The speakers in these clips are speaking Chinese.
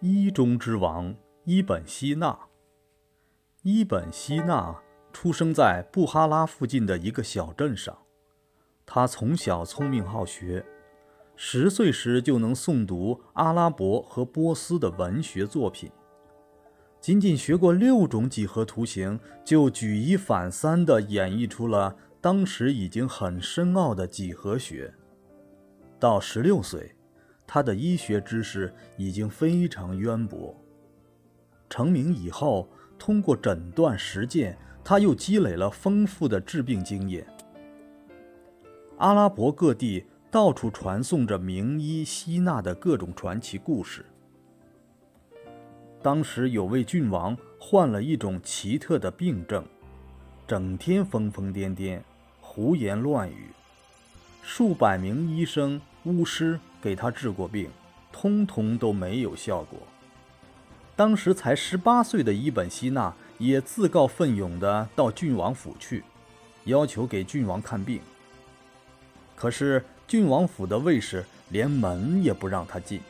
一中之王伊本希纳。伊本希纳出生在布哈拉附近的一个小镇上。他从小聪明好学，十岁时就能诵读阿拉伯和波斯的文学作品。仅仅学过六种几何图形，就举一反三地演绎出了当时已经很深奥的几何学。到十六岁，他的医学知识已经非常渊博。成名以后，通过诊断实践，他又积累了丰富的治病经验。阿拉伯各地到处传颂着名医希纳的各种传奇故事。当时有位郡王患了一种奇特的病症，整天疯疯癫癫，胡言乱语。数百名医生、巫师给他治过病，通通都没有效果。当时才十八岁的伊本希纳也自告奋勇地到郡王府去，要求给郡王看病。可是郡王府的卫士连门也不让他进。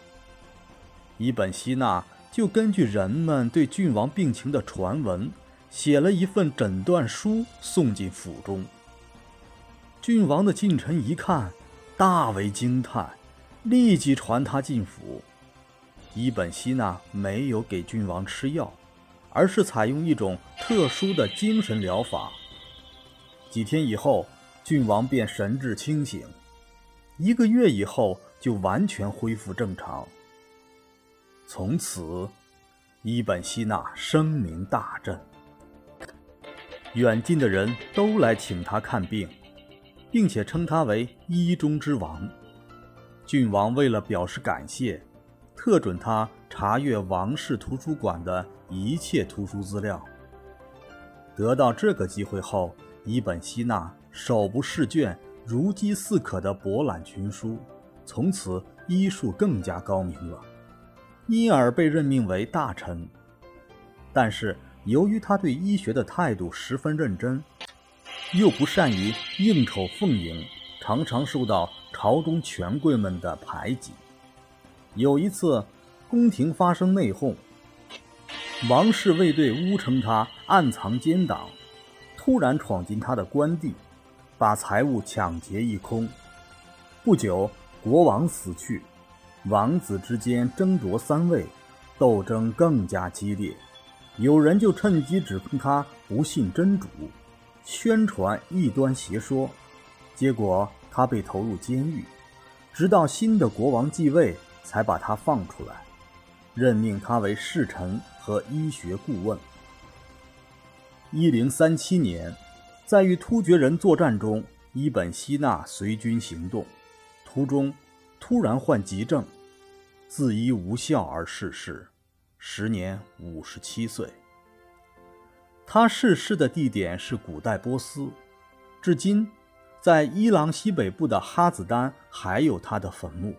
伊本希纳就根据人们对郡王病情的传闻，写了一份诊断书送进府中。郡王的近臣一看，大为惊叹，立即传他进府。伊本希纳没有给郡王吃药，而是采用一种特殊的精神疗法。几天以后，郡王便神志清醒，一个月以后就完全恢复正常。从此，伊本希纳声名大振，远近的人都来请他看病。并且称他为医中之王。郡王为了表示感谢，特准他查阅王室图书馆的一切图书资料。得到这个机会后，伊本希纳手不释卷、如饥似渴地博览群书，从此医术更加高明了，因而被任命为大臣。但是由于他对医学的态度十分认真。又不善于应酬奉迎，常常受到朝中权贵们的排挤。有一次，宫廷发生内讧，王室卫队诬称他暗藏奸党，突然闯进他的官邸，把财物抢劫一空。不久，国王死去，王子之间争夺三位，斗争更加激烈。有人就趁机指控他不信真主。宣传异端邪说，结果他被投入监狱，直到新的国王继位，才把他放出来，任命他为侍臣和医学顾问。一零三七年，在与突厥人作战中，伊本希纳随军行动，途中突然患急症，自医无效而逝世，时年五十七岁。他逝世的地点是古代波斯，至今，在伊朗西北部的哈子丹还有他的坟墓。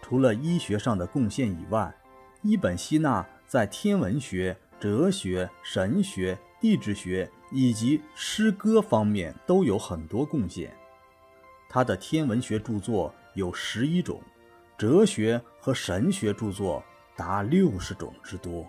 除了医学上的贡献以外，伊本希纳在天文学、哲学、神学、地质学以及诗歌方面都有很多贡献。他的天文学著作有十一种，哲学和神学著作达六十种之多。